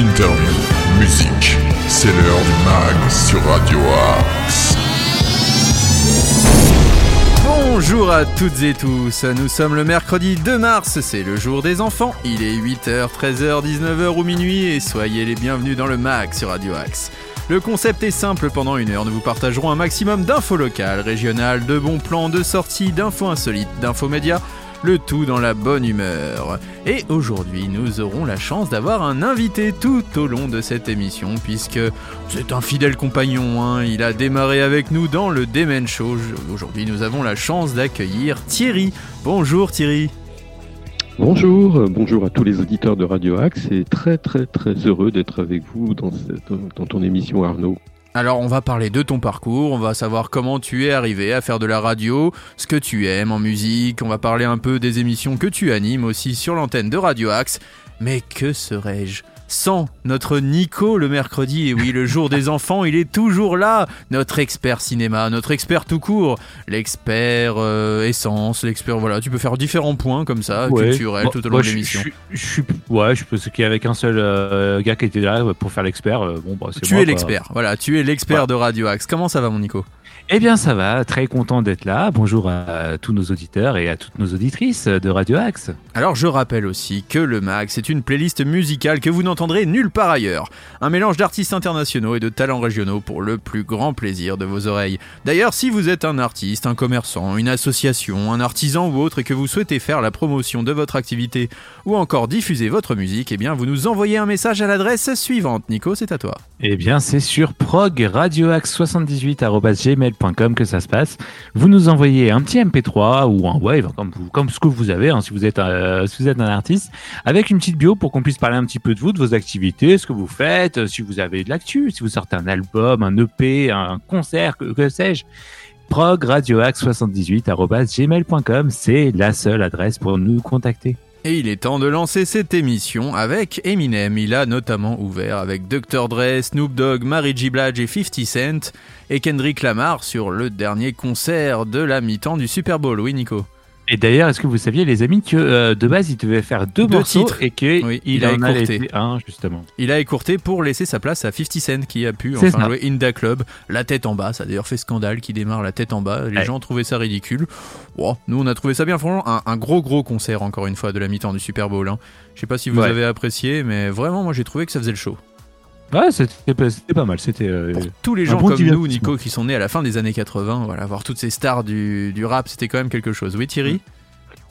interview, musique. C'est l'heure du mag sur Radio Axe. Bonjour à toutes et tous, nous sommes le mercredi 2 mars, c'est le jour des enfants, il est 8h, 13h, 19h ou minuit et soyez les bienvenus dans le MAG sur Radio Axe. Le concept est simple, pendant une heure nous vous partagerons un maximum d'infos locales, régionales, de bons plans, de sorties, d'infos insolites, d'infos médias, le tout dans la bonne humeur. Et aujourd'hui, nous aurons la chance d'avoir un invité tout au long de cette émission, puisque c'est un fidèle compagnon, hein. il a démarré avec nous dans le Demen Show. Aujourd'hui, nous avons la chance d'accueillir Thierry. Bonjour Thierry. Bonjour, euh, bonjour à tous les auditeurs de Radio Axe et très très très heureux d'être avec vous dans, dans ton émission Arnaud. Alors on va parler de ton parcours, on va savoir comment tu es arrivé à faire de la radio, ce que tu aimes en musique, on va parler un peu des émissions que tu animes aussi sur l'antenne de Radio Axe. Mais que serais-je? Sans notre Nico le mercredi. Et oui, le jour des enfants, il est toujours là. Notre expert cinéma, notre expert tout court, l'expert euh, essence, l'expert. Voilà, tu peux faire différents points comme ça, culturels tout au long de l'émission. Je, suis, ouais, je pense qu'il y avait qu'un seul euh, gars qui était là pour faire l'expert. Euh, bon, bah, tu es l'expert. Voilà, tu es l'expert de Radio Axe. Comment ça va, mon Nico? Eh bien, ça va, très content d'être là. Bonjour à tous nos auditeurs et à toutes nos auditrices de Radio Axe. Alors, je rappelle aussi que le Max est une playlist musicale que vous n'entendrez nulle part ailleurs. Un mélange d'artistes internationaux et de talents régionaux pour le plus grand plaisir de vos oreilles. D'ailleurs, si vous êtes un artiste, un commerçant, une association, un artisan ou autre et que vous souhaitez faire la promotion de votre activité ou encore diffuser votre musique, eh bien, vous nous envoyez un message à l'adresse suivante. Nico, c'est à toi. Eh bien, c'est sur progradioaxe78.gmail comme que ça se passe. Vous nous envoyez un petit MP3 ou un wave, comme, ce que vous avez, hein, si, vous êtes, euh, si vous êtes un artiste, avec une petite bio pour qu'on puisse parler un petit peu de vous, de vos activités, ce que vous faites, euh, si vous avez de l'actu, si vous sortez un album, un EP, un concert, que, sais-je progradioaxe78.gmail.com, c'est la seule adresse pour nous contacter. Et il est temps de lancer cette émission avec Eminem. Il a notamment ouvert avec Dr. Dre, Snoop Dogg, Mary J. Blige et 50 Cent et Kendrick Lamar sur le dernier concert de la mi-temps du Super Bowl. Oui, Nico? Et d'ailleurs, est-ce que vous saviez, les amis, que euh, de base, il devait faire deux, morceaux titres. et qu'il il a écourté un, justement. Il a écourté pour laisser sa place à 50 Cent qui a pu enfin jouer In Club, la tête en bas. Ça a d'ailleurs fait scandale qui démarre la tête en bas. Les gens trouvaient ça ridicule. nous, on a trouvé ça bien. Franchement, un, gros, gros concert, encore une fois, de la mi-temps du Super Bowl. Hein. Je sais pas si vous avez apprécié, mais vraiment, moi, j'ai trouvé que ça faisait le show. Ouais, c'était pas, mal. C'était euh, tous les gens comme nous, Nico, qui sont nés à la fin des années 80. Voilà, voir toutes ces stars du, du rap, c'était quand même quelque chose. Oui, Thierry?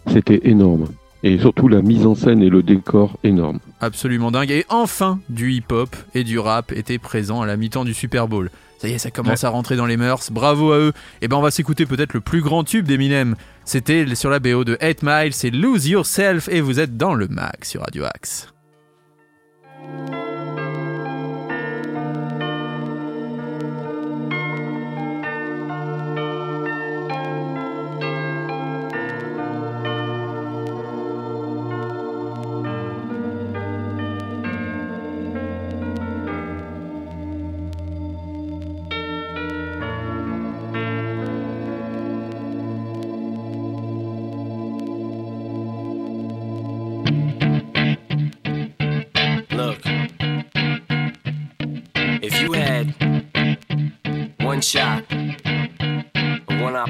C'était énorme. Et surtout la mise en scène et le décor énorme. Absolument dingue. Et enfin, du hip-hop et du rap étaient présents à la mi-temps du Super Bowl. Ça y est, ça commence à rentrer dans les mœurs. Bravo à eux. Et eh ben on va s'écouter peut-être le plus grand tube d'Eminem. C'était sur la BO de 8 Miles, c'est Lose Yourself et vous êtes dans le max sur Radio Axe.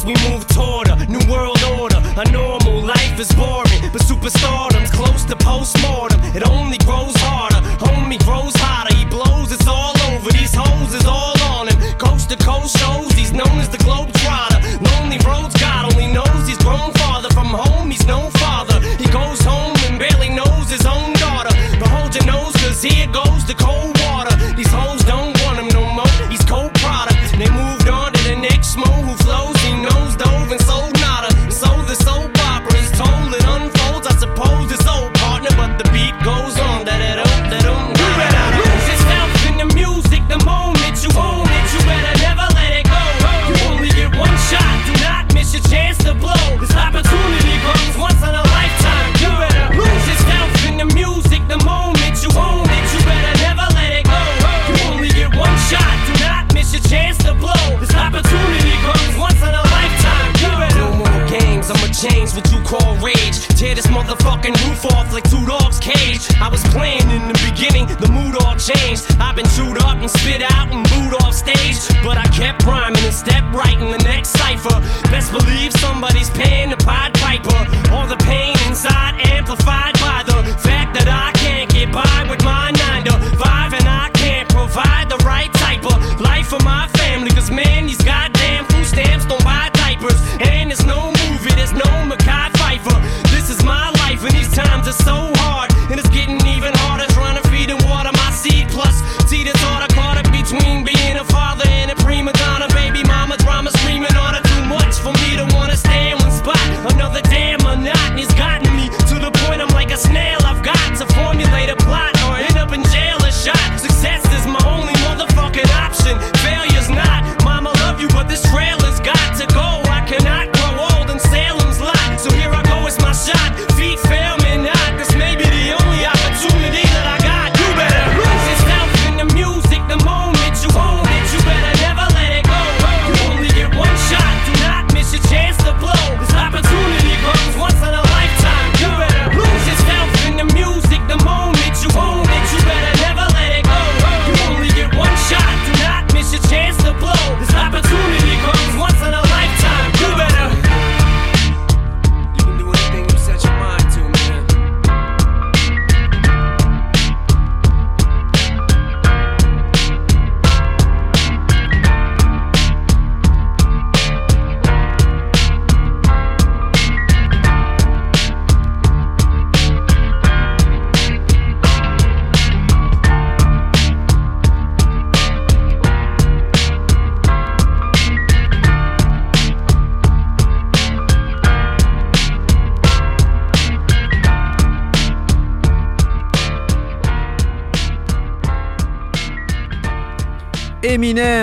as we move toward a new world order. A normal life is boring, but superstardom's close to postmortem.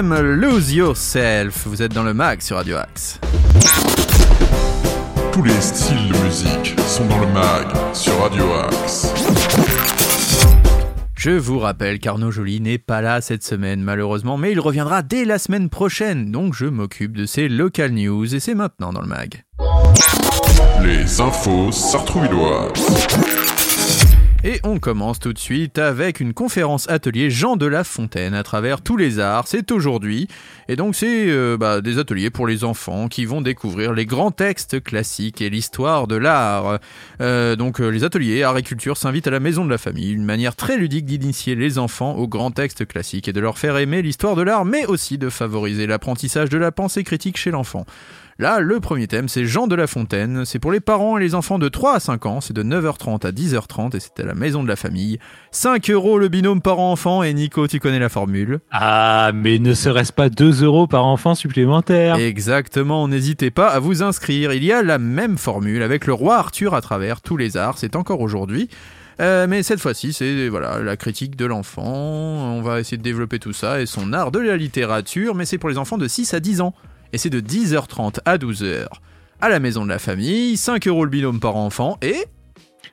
Lose Yourself. Vous êtes dans le mag sur Radio Axe. Tous les styles de musique sont dans le mag sur Radio Axe. Je vous rappelle qu'Arnaud Joly n'est pas là cette semaine malheureusement, mais il reviendra dès la semaine prochaine, donc je m'occupe de ses local news et c'est maintenant dans le mag. Les infos sartrouvilloises. Et on commence tout de suite avec une conférence atelier Jean de La Fontaine à travers tous les arts. C'est aujourd'hui. Et donc c'est euh, bah, des ateliers pour les enfants qui vont découvrir les grands textes classiques et l'histoire de l'art. Euh, donc euh, les ateliers art et culture s'invitent à la maison de la famille, une manière très ludique d'initier les enfants aux grands textes classiques et de leur faire aimer l'histoire de l'art, mais aussi de favoriser l'apprentissage de la pensée critique chez l'enfant. Là, le premier thème, c'est Jean de La Fontaine. C'est pour les parents et les enfants de 3 à 5 ans. C'est de 9h30 à 10h30 et c'est à la maison de la famille. 5 euros le binôme parent-enfant. Et Nico, tu connais la formule Ah, mais ne serait-ce pas 2 euros par enfant supplémentaire? Exactement, n'hésitez pas à vous inscrire. Il y a la même formule avec le roi Arthur à travers tous les arts. C'est encore aujourd'hui. Euh, mais cette fois-ci, c'est voilà la critique de l'enfant. On va essayer de développer tout ça et son art de la littérature, mais c'est pour les enfants de 6 à 10 ans. Et c'est de 10h30 à 12h à la maison de la famille, 5 euros le binôme par enfant et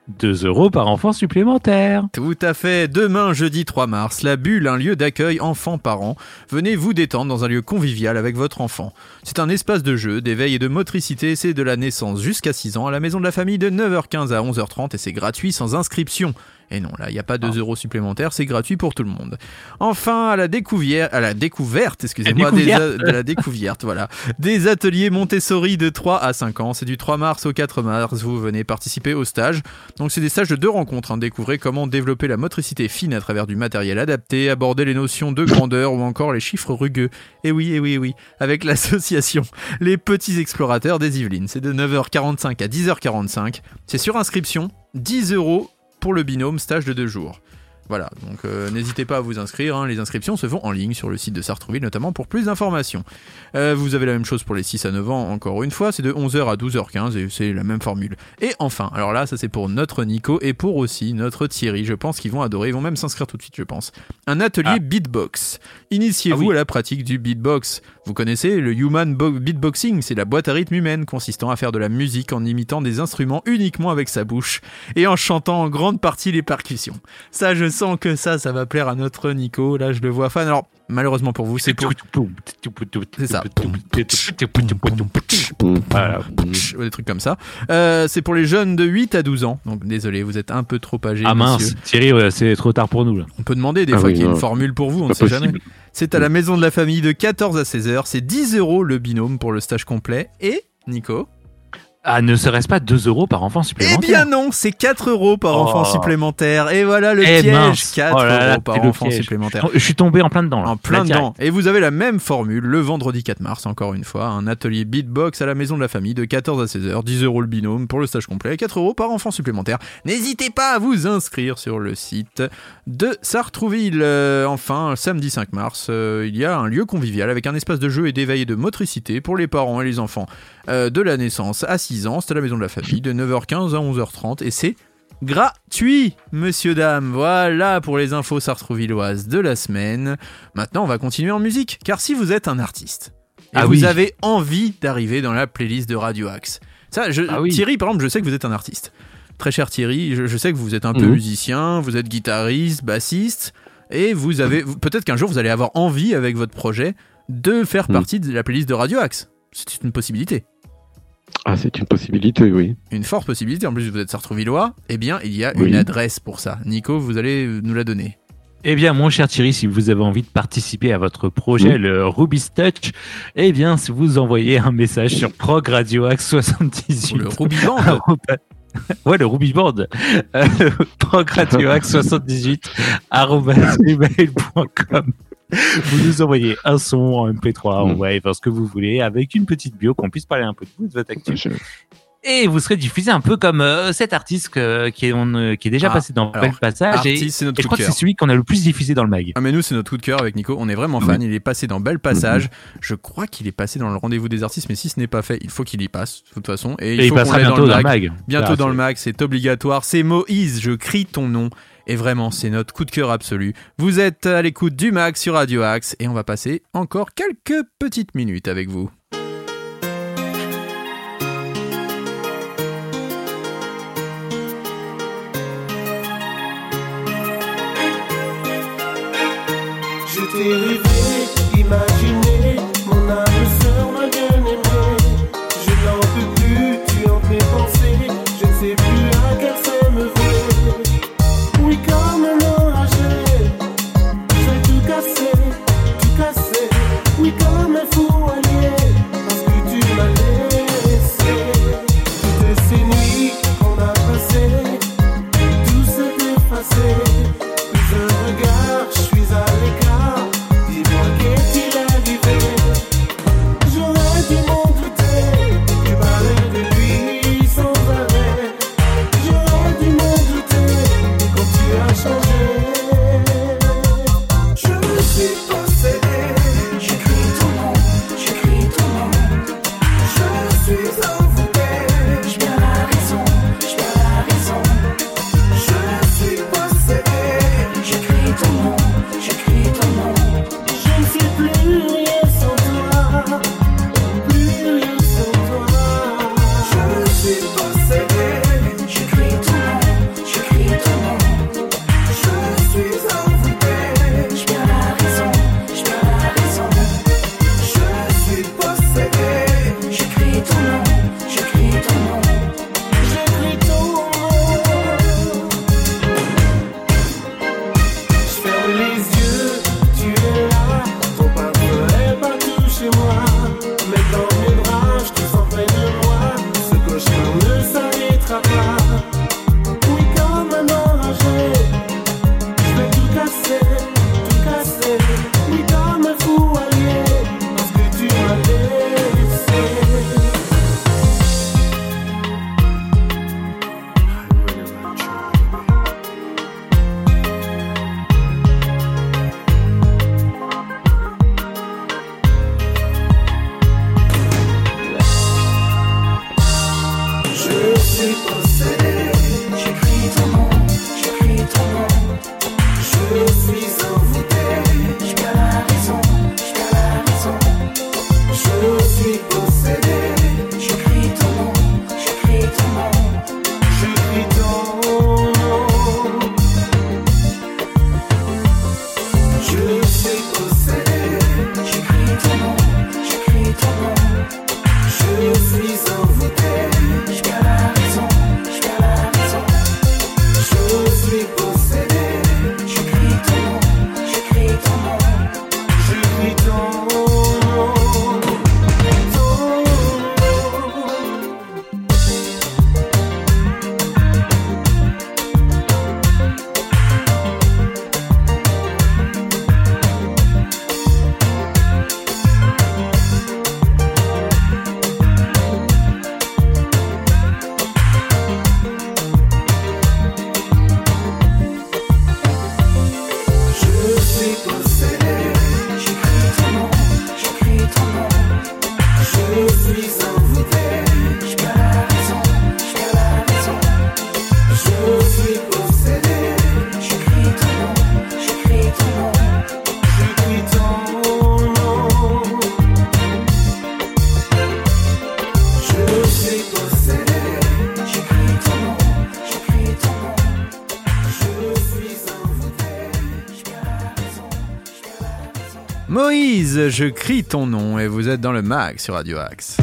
2 euros par enfant supplémentaire. Tout à fait. Demain, jeudi 3 mars, la Bulle, un lieu d'accueil enfants-parents. Venez vous détendre dans un lieu convivial avec votre enfant. C'est un espace de jeu, d'éveil et de motricité. C'est de la naissance jusqu'à 6 ans à la maison de la famille de 9h15 à 11h30 et c'est gratuit sans inscription. Et non, là, il n'y a pas 2 euros supplémentaires, c'est gratuit pour tout le monde. Enfin, à la découverte, à la découverte, excusez-moi, des de la découverte, voilà. Des ateliers Montessori de 3 à 5 ans. C'est du 3 mars au 4 mars. Vous venez participer au stage. Donc, c'est des stages de deux rencontres. Hein. Découvrez comment développer la motricité fine à travers du matériel adapté, aborder les notions de grandeur ou encore les chiffres rugueux. Et oui, et oui, et oui. Avec l'association Les Petits Explorateurs des Yvelines. C'est de 9h45 à 10h45. C'est sur inscription. 10 euros pour le binôme stage de deux jours. Voilà, donc euh, n'hésitez pas à vous inscrire, hein. les inscriptions se font en ligne sur le site de Sartrouville notamment pour plus d'informations. Euh, vous avez la même chose pour les 6 à 9 ans, encore une fois, c'est de 11h à 12h15 et c'est la même formule. Et enfin, alors là, ça c'est pour notre Nico et pour aussi notre Thierry, je pense qu'ils vont adorer, ils vont même s'inscrire tout de suite, je pense. Un atelier Ah. beatbox. Initiez-vous Ah oui. à la pratique du beatbox. Vous connaissez le human bo- beatboxing, c'est la boîte à rythme humaine consistant à faire de la musique en imitant des instruments uniquement avec sa bouche et en chantant en grande partie les percussions. Ça, je sens que ça, ça va plaire à notre Nico. Là, je le vois fan. Alors, malheureusement pour vous, c'est pour C'est ça. Voilà. Des trucs comme ça. Euh, c'est pour les jeunes de 8 à 12 ans. Donc, désolé, vous êtes un peu trop âgé. Ah monsieur. mince, Thierry, ouais, c'est trop tard pour nous là. On peut demander des Ah fois oui, qu'il y ait une formule pour vous, on ne sait jamais. C'est à la maison de la famille de 14 à 16 heures. C'est 10 euros le binôme pour le stage complet. Et, Nico Ah, ne serait-ce pas 2 euros par enfant Eh supplémentaire bien non, c'est 4 euros par Oh. enfant supplémentaire. Et voilà le Eh piège, mince. 4 Oh là là, euros par enfant piège. supplémentaire. Je suis tombé en plein dedans là. En plein dedans. Et vous avez la même formule le vendredi 4 mars, encore une fois, un atelier beatbox à la maison de la famille de 14 à 16 heures, 10 euros le binôme pour le stage complet, 4 euros par enfant supplémentaire. N'hésitez pas à vous inscrire sur le site de Sartrouville. Euh, enfin, samedi 5 mars, euh, il y a un lieu convivial avec un espace de jeu et d'éveil et de motricité pour les parents et les enfants euh, de la naissance à 6 ans. C'est à la maison de la famille de 9h15 à 11h30 et c'est gratuit, monsieur, dame. Voilà pour les infos sartrouvilloises de la semaine. Maintenant, on va continuer en musique, car si vous êtes un artiste et Ah vous oui. avez envie d'arriver dans la playlist de Radio Axe, ça, je, Ah oui. Thierry, par exemple, je sais que vous êtes un artiste. Très cher Thierry, je, je sais que vous êtes un peu Mhm. musicien, vous êtes guitariste, bassiste, et vous avez peut-être qu'un jour vous allez avoir envie avec votre projet de faire Mhm. partie de la playlist de Radio Axe. C'est une possibilité Ah, c'est une possibilité, oui. une forte possibilité. En plus, vous êtes sartrouvillois. Eh bien, il y a Oui. une adresse pour ça. Nico, vous allez nous la donner. Eh bien, mon cher Thierry, si vous avez envie de participer à votre projet, Oui. le Ruby's Touch, eh bien, si vous envoyez un message sur Prog Radio Axe 78. Le Ruby Band. ouais, le Ruby Board. Euh, progradioax 78 arobase gmail.com. Vous nous envoyez un son en MP3, en wave, ce que vous voulez, avec une petite bio, qu'on puisse parler un peu de vous, de votre actu. Et vous serez diffusé un peu comme euh, cet artiste que- qui, est, on, euh, qui est déjà Ah, passé dans Bel Passage. Et, Artiste, c'est notre et je coup crois de que c'est celui qu'on a le plus diffusé dans le mag. Ah mais nous c'est notre coup de cœur avec Nico, on est vraiment fan, il est passé dans Bel Passage, je crois qu'il est passé dans le rendez-vous des artistes mais si ce n'est pas fait, il faut qu'il y passe de toute façon et il Et il faut qu'on passera bientôt dans le mag. mag. Bientôt Voilà, dans le mag, c'est obligatoire, c'est Moïse, je crie ton nom et vraiment c'est notre coup de cœur absolu. Vous êtes à l'écoute du mag sur Radio Axe et on va passer encore quelques petites minutes avec vous. Je crie ton nom et vous êtes dans le mag sur Radio Axe.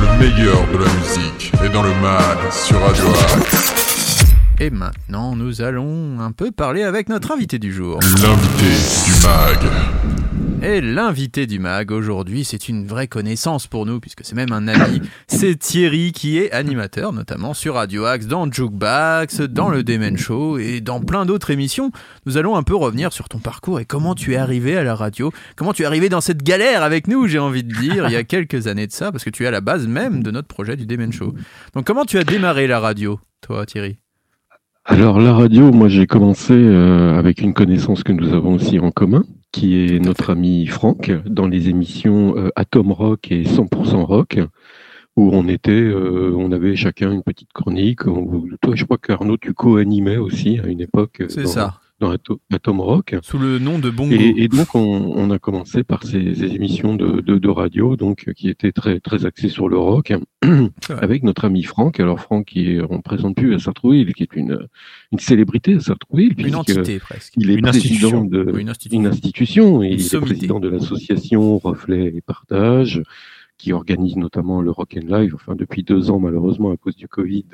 Le meilleur de la musique est dans le mag sur Radio Axe. Et maintenant, nous allons un peu parler avec notre invité du jour. L'invité du mag. Et l'invité du mag aujourd'hui, c'est une vraie connaissance pour nous, puisque c'est même un ami. C'est Thierry qui est animateur, notamment sur Radio Axe, dans Jukebox, dans le Demen Show et dans plein d'autres émissions. Nous allons un peu revenir sur ton parcours et comment tu es arrivé à la radio, comment tu es arrivé dans cette galère avec nous, j'ai envie de dire, il y a quelques années de ça, parce que tu es à la base même de notre projet du Demen Show. Donc comment tu as démarré la radio, toi Thierry? Alors la radio, moi j'ai commencé euh, avec une connaissance que nous avons aussi en commun, qui est notre ami Franck, dans les émissions euh, Atom Rock et 100% Rock, où on était, euh, on avait chacun une petite chronique. On- toi, je crois qu'Arnaud, tu co-animais aussi à une époque euh, C'est ça, dans Ato- Atom Rock. sous le nom de Bongo. Et, et donc, on, on a commencé par ces, ces émissions de, de, de radio, donc qui étaient très très axées sur le rock, avec notre ami Franck. Alors Franck, qui est, on présente plus à Sartrouville, qui est une une célébrité à Sartrouville, Une puisque entité presque. il est Une président institution. de Oui, une institution. une institution et Une il est président de l'association Reflet et Partage, qui organise notamment le Rock and Live. Enfin, depuis deux ans, malheureusement, à cause du Covid,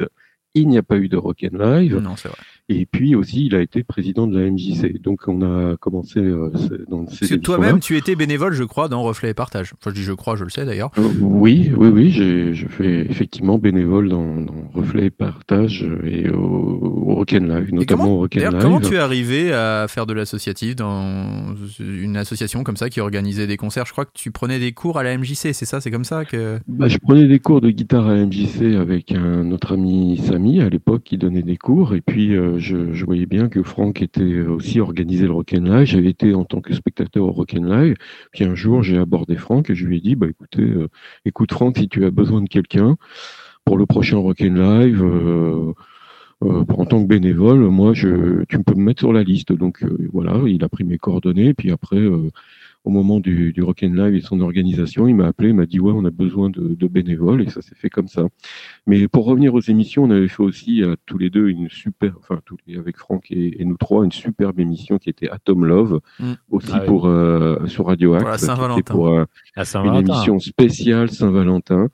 il n'y a pas eu de Rock and Live. Non, c'est vrai. Et puis aussi, il a été président de la MJC. Donc, on a commencé euh, dans ces Parce que toi-même, tu étais bénévole, je crois, dans Reflet et Partage. Enfin, je dis je crois, je le sais d'ailleurs. Euh, Oui, oui, oui, je fais effectivement bénévole dans, dans Reflet et Partage et au, au Rock and Live, Et notamment comment, au Rock and d'ailleurs, Live. comment tu es arrivé à faire de l'associatif dans une association comme ça qui organisait des concerts? Je crois que tu prenais des cours à la MJC, c'est ça C'est comme ça que. Bah, je prenais des cours de guitare à MJC avec un notre ami Samy à l'époque qui donnait des cours et puis euh, je, voyais bien que Franck était aussi organisé le Rock and Live. J'avais été en tant que spectateur au Rock and Live. Puis un jour j'ai abordé Franck et je lui ai dit bah écoutez, euh, écoute Franck, si tu as besoin de quelqu'un pour le prochain Rock and Live. euh, euh, en tant que bénévole, moi, je, tu peux me mettre sur la liste. Donc euh, voilà, il a pris mes coordonnées. Puis après, euh, au moment du, du Rock and Live et son organisation, il m'a appelé, il m'a dit ouais, on a besoin de, de bénévoles et ça s'est fait comme ça. Mais pour revenir aux émissions, on avait fait aussi euh, tous les deux une super, enfin tous les, avec Franck et, et nous trois, une superbe émission qui était Atom Love, Mm. aussi Ah oui. pour euh, sur Radio Axe, Pour la Saint-Valentin. pour euh, une émission spéciale Saint-Valentin.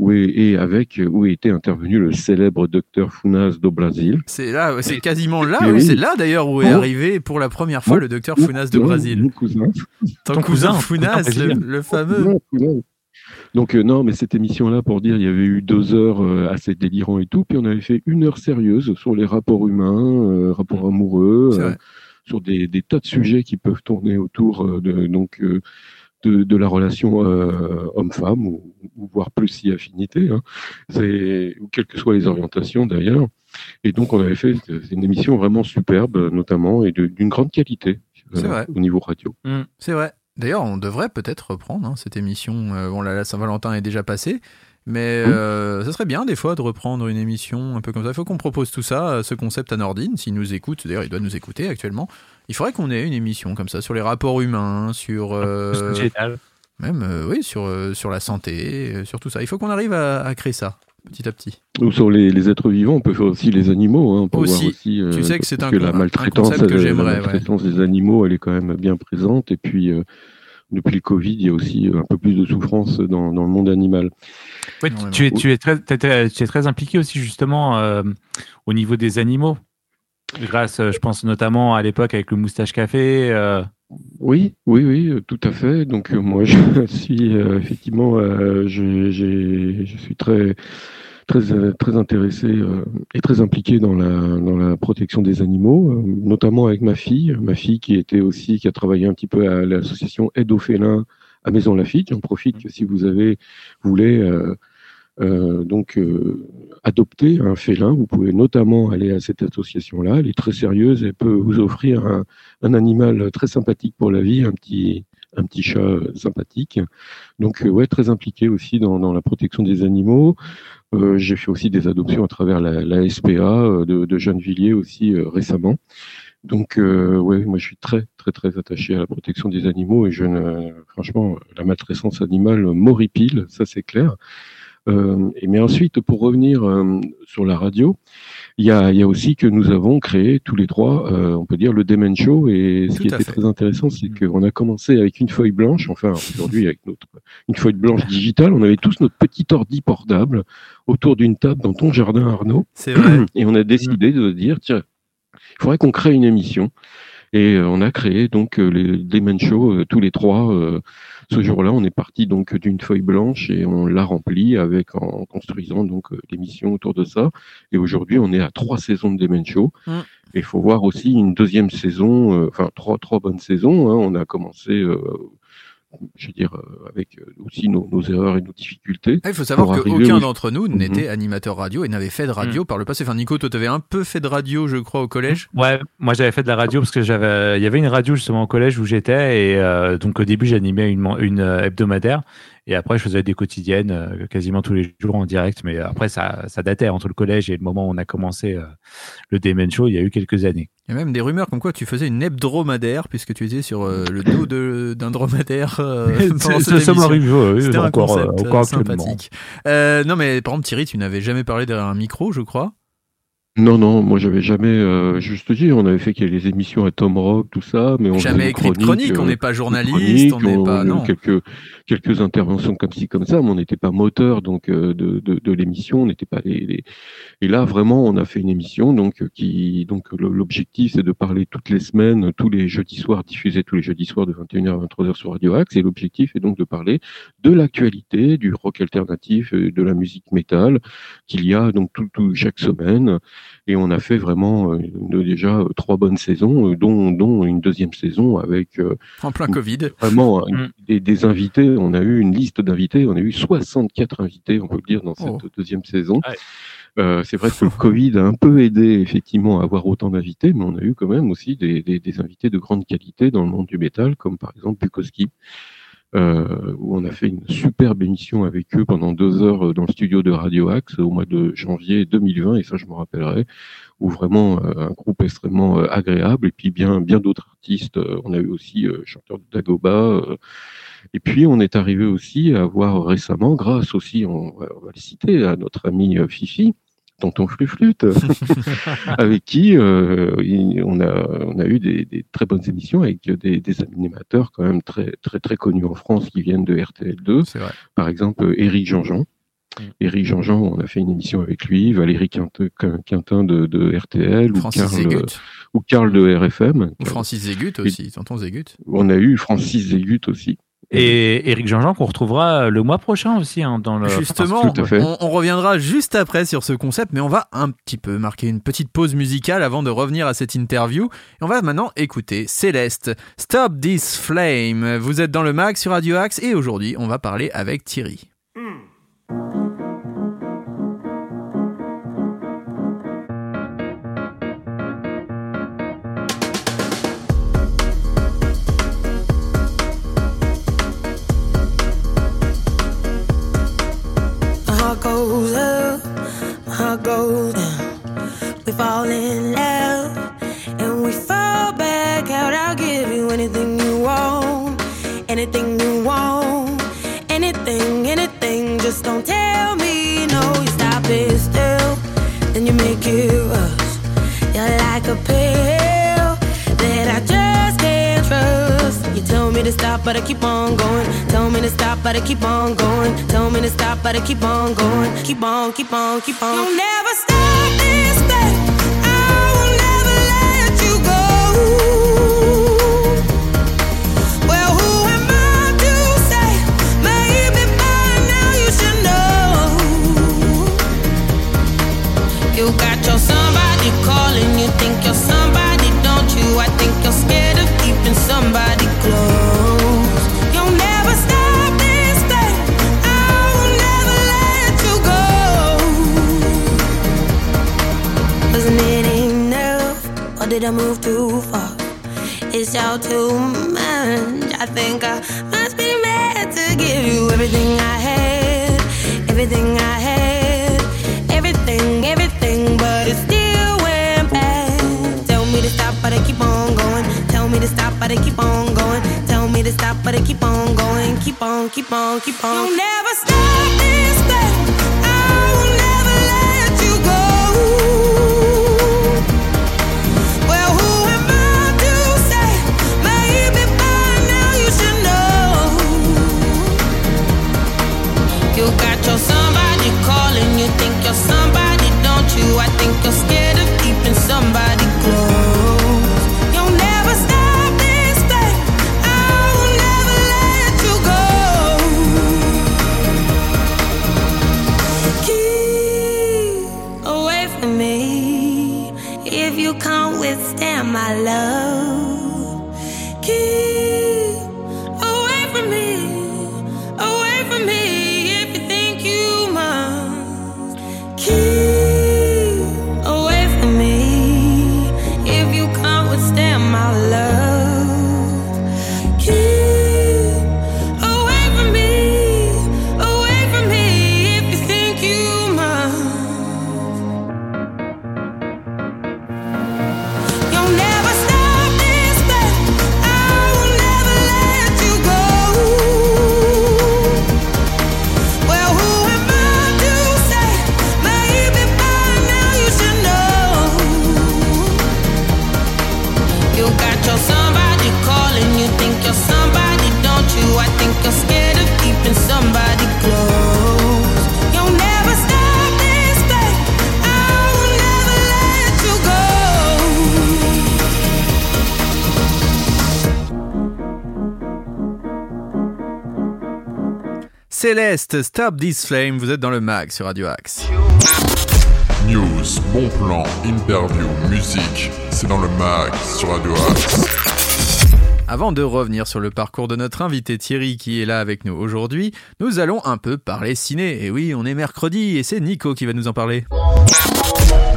Où est, et avec où était intervenu le célèbre docteur Funas do Brasil. C'est là, c'est quasiment là, oui, c'est là d'ailleurs où est arrivé pour la première fois le docteur Funas de Mon- Brésil. mon cousin. Ton, Ton cousin, cousin, Funas, cousin le, fameux. Donc euh, non, mais cette émission-là, pour dire, il y avait eu deux heures euh, assez délirant et tout, puis on avait fait une heure sérieuse sur les rapports humains, euh, rapports amoureux, euh, vrai. sur des, des tas de sujets qui peuvent tourner autour euh, de donc euh, de, de la relation euh, homme-femme ou, ou voire plus si affinité, hein. c'est ou quelles que soient les orientations d'ailleurs. Et donc on avait fait une émission vraiment superbe, notamment et d'une grande qualité euh, C'est vrai. au niveau radio. Mm, c'est vrai. D'ailleurs, on devrait peut-être reprendre hein, cette émission. Euh, bon, là, la Saint-Valentin est déjà passée. Mais Oui. euh, ça serait bien des fois de reprendre une émission un peu comme ça. Il faut qu'on propose tout ça, euh, ce concept à Nordine, s'il nous écoute. D'ailleurs, il doit nous écouter actuellement. Il faudrait qu'on ait une émission comme ça sur les rapports humains, sur euh, Génial. même euh, oui sur euh, sur la santé, euh, sur tout ça. Il faut qu'on arrive à, à créer ça petit à petit. Ou sur les, les êtres vivants, on peut faire aussi les animaux. Hein, on peut Aussi. voir aussi euh, Tu sais que c'est un la concept que euh, j'aimerais, la maltraitance des animaux, elle est quand même bien présente. Et puis, euh, depuis le Covid, il y a aussi un peu plus de souffrance dans, dans le monde animal. Ouais, tu, es, tu, es très, tu es très impliqué aussi justement euh, au niveau des animaux. Grâce, euh, je pense notamment à l'époque avec le moustache café. euh, Oui, oui, oui, euh, tout à fait. Donc euh, moi, je suis euh, effectivement, euh, je, j'ai- je suis très, très, euh, très intéressé euh, et très impliqué dans la, dans la protection des animaux, euh, notamment avec ma fille, ma fille qui était aussi, qui a travaillé un petit peu à l'association Aide aux félins à Maison Lafitte. J'en profite que si vous avez, voulez. euh, euh, donc euh, adopter un félin, vous pouvez notamment aller à cette association-là. Elle est très sérieuse et peut vous offrir un, un animal très sympathique pour la vie, un petit, un petit chat sympathique. Donc, ouais, très impliqué aussi dans, dans la protection des animaux. Euh, J'ai fait aussi des adoptions à travers la, la SPA euh, de, de Gennevilliers aussi euh, récemment. Donc, euh, ouais, moi, je suis très, très, très attaché à la protection des animaux et je ne, franchement, la maltraitance animale m'horripile, ça c'est clair. Euh, et mais ensuite, pour revenir euh, sur la radio, il y a, il y a aussi que nous avons créé tous les trois, euh, on peut dire, le Demen Show. Et ce Tout qui était fait. très intéressant, c'est qu'on a commencé avec une feuille blanche, enfin aujourd'hui avec notre une feuille blanche digitale. On avait tous notre petit ordi portable autour d'une table dans ton jardin, Arnaud. C'est vrai. Et on a décidé de dire, tiens, il faudrait qu'on crée une émission. Et on a créé donc les Demen Show tous les trois. Ce jour-là, on est parti donc d'une feuille blanche et on l'a remplie avec en construisant donc euh, l'émission autour de ça. Et aujourd'hui, on est à trois saisons de Demen Show. Et il faut voir aussi une deuxième saison, euh, enfin trois trois bonnes saisons. hein. On a commencé, euh, je veux dire, euh, avec euh, aussi nos, nos erreurs et nos difficultés. Ah, Il faut savoir qu'aucun au- d'entre nous Mhm. n'était animateur radio et n'avait fait de radio par le passé. Enfin, Nico, toi, t'avais un peu fait de radio, je crois, au collège? Ouais, moi j'avais fait de la radio parce que j'avais, il y avait une radio justement au collège où j'étais et euh, donc au début j'animais une, une euh, hebdomadaire et après je faisais des quotidiennes euh, quasiment tous les jours en direct. Mais après ça, ça datait entre le collège et le moment où on a commencé euh, le Demen Show, il y a eu quelques années. Il y a même des rumeurs comme quoi tu faisais une hebdomadaire puisque tu étais sur euh, le dos de- d'un dromadaire. euh, ça m'arrive, ouais, C'était encore, concept encore sympathique. Euh, non, mais par exemple, Thierry, tu n'avais jamais parlé derrière un micro, je crois. Non, non, moi j'avais jamais, euh, juste dire, on avait fait qu'il y a les émissions à Tom Rock, tout ça, mais on Jamais écrit de chronique, on euh, n'est pas journaliste, on n'est pas. Non. quelques quelques interventions comme ci comme ça, mais on n'était pas moteur donc euh, de, de, de l'émission, on n'était pas les, les- Et là vraiment, on a fait une émission donc euh, qui donc l'objectif c'est de parler toutes les semaines, tous les jeudis soirs, diffusé tous les jeudis soirs de 21h à 23h sur Radio Axe, et l'objectif est donc de parler de l'actualité, du rock alternatif, de la musique métal qu'il y a donc tout, tout chaque semaine. Et on a fait vraiment euh, déjà euh, trois bonnes saisons, euh, dont, dont une deuxième saison avec En plein Covid. vraiment euh, Mm. des, des invités. On a eu une liste d'invités, on a eu 64 invités, on peut le dire, dans cette Oh. deuxième saison. Ouais. Euh, c'est vrai que le Covid a un peu aidé effectivement à avoir autant d'invités, mais on a eu quand même aussi des, des, des invités de grande qualité dans le monde du métal, comme par exemple Bukowski, euh, où on a fait une superbe émission avec eux pendant deux heures euh, dans le studio de Radio Axe au mois de janvier 2020, et ça je me rappellerai, où vraiment euh, un groupe extrêmement euh, agréable, et puis bien bien d'autres artistes. On a eu aussi chanteur de Dagoba. et puis on est arrivé aussi à voir récemment, grâce aussi, on on va le citer, à notre ami Fifi, tonton Fluflute, avec qui euh, il- on, a, on a eu des, des très bonnes émissions avec des, des animateurs quand même très, très, très connus en France qui viennent de RTL2. C'est vrai. Par exemple, euh, Éric Jean-Jean. Mm. Éric Jean-Jean, on a fait une émission avec lui, Valérie Quintin, de, de RTL ou Francis Zégut. ou Karl de RFM. Ou Francis Zégut aussi, tonton Zégut. On a eu Francis Zégut aussi. Et Eric Jean-Jean qu'on retrouvera le mois prochain aussi hein, dans le. Justement, tout à fait. on, on reviendra juste après sur ce concept, mais on va un petit peu marquer une petite pause musicale avant de revenir à cette interview. Et on va maintenant écouter Céleste, Stop This Flame. Vous êtes dans le mag sur Radio Axe et aujourd'hui, on va parler avec Thierry. My down. We fall in love and we fall back out. I'll give you anything you want, anything you want, anything, anything. Just don't tell me stop, but I keep on going. Tell me to stop, but I keep on going. Tell me to stop, but I keep on going. Keep on, keep on, keep on. You'll never stop this thing. I will never let you go. Well, who am I to say? Maybe by now you should know. You got your somebody calling, you think you're somebody, don't you? I think you're did I move too far? It's all too much. I think I must be mad to give you everything I had, everything I had, everything, everything, but it still went bad. Tell me to stop, but I keep on going. Tell me to stop, but I keep on going. Tell me to stop, but I keep on going. Keep on, keep on, keep on. You'll never stop this thing. I will never let you go? You got your somebody calling, you think you're somebody, don't you? I think you're scared of keeping somebody Céleste, Stop This Flame, vous êtes dans le mag sur Radio Axe. News, bon plan, interview, musique, c'est dans le mag sur Radio Axe. Avant de revenir sur le parcours de notre invité Thierry qui est là avec nous aujourd'hui, nous allons un peu parler ciné. Et oui, on est mercredi et c'est Nico qui va nous en parler.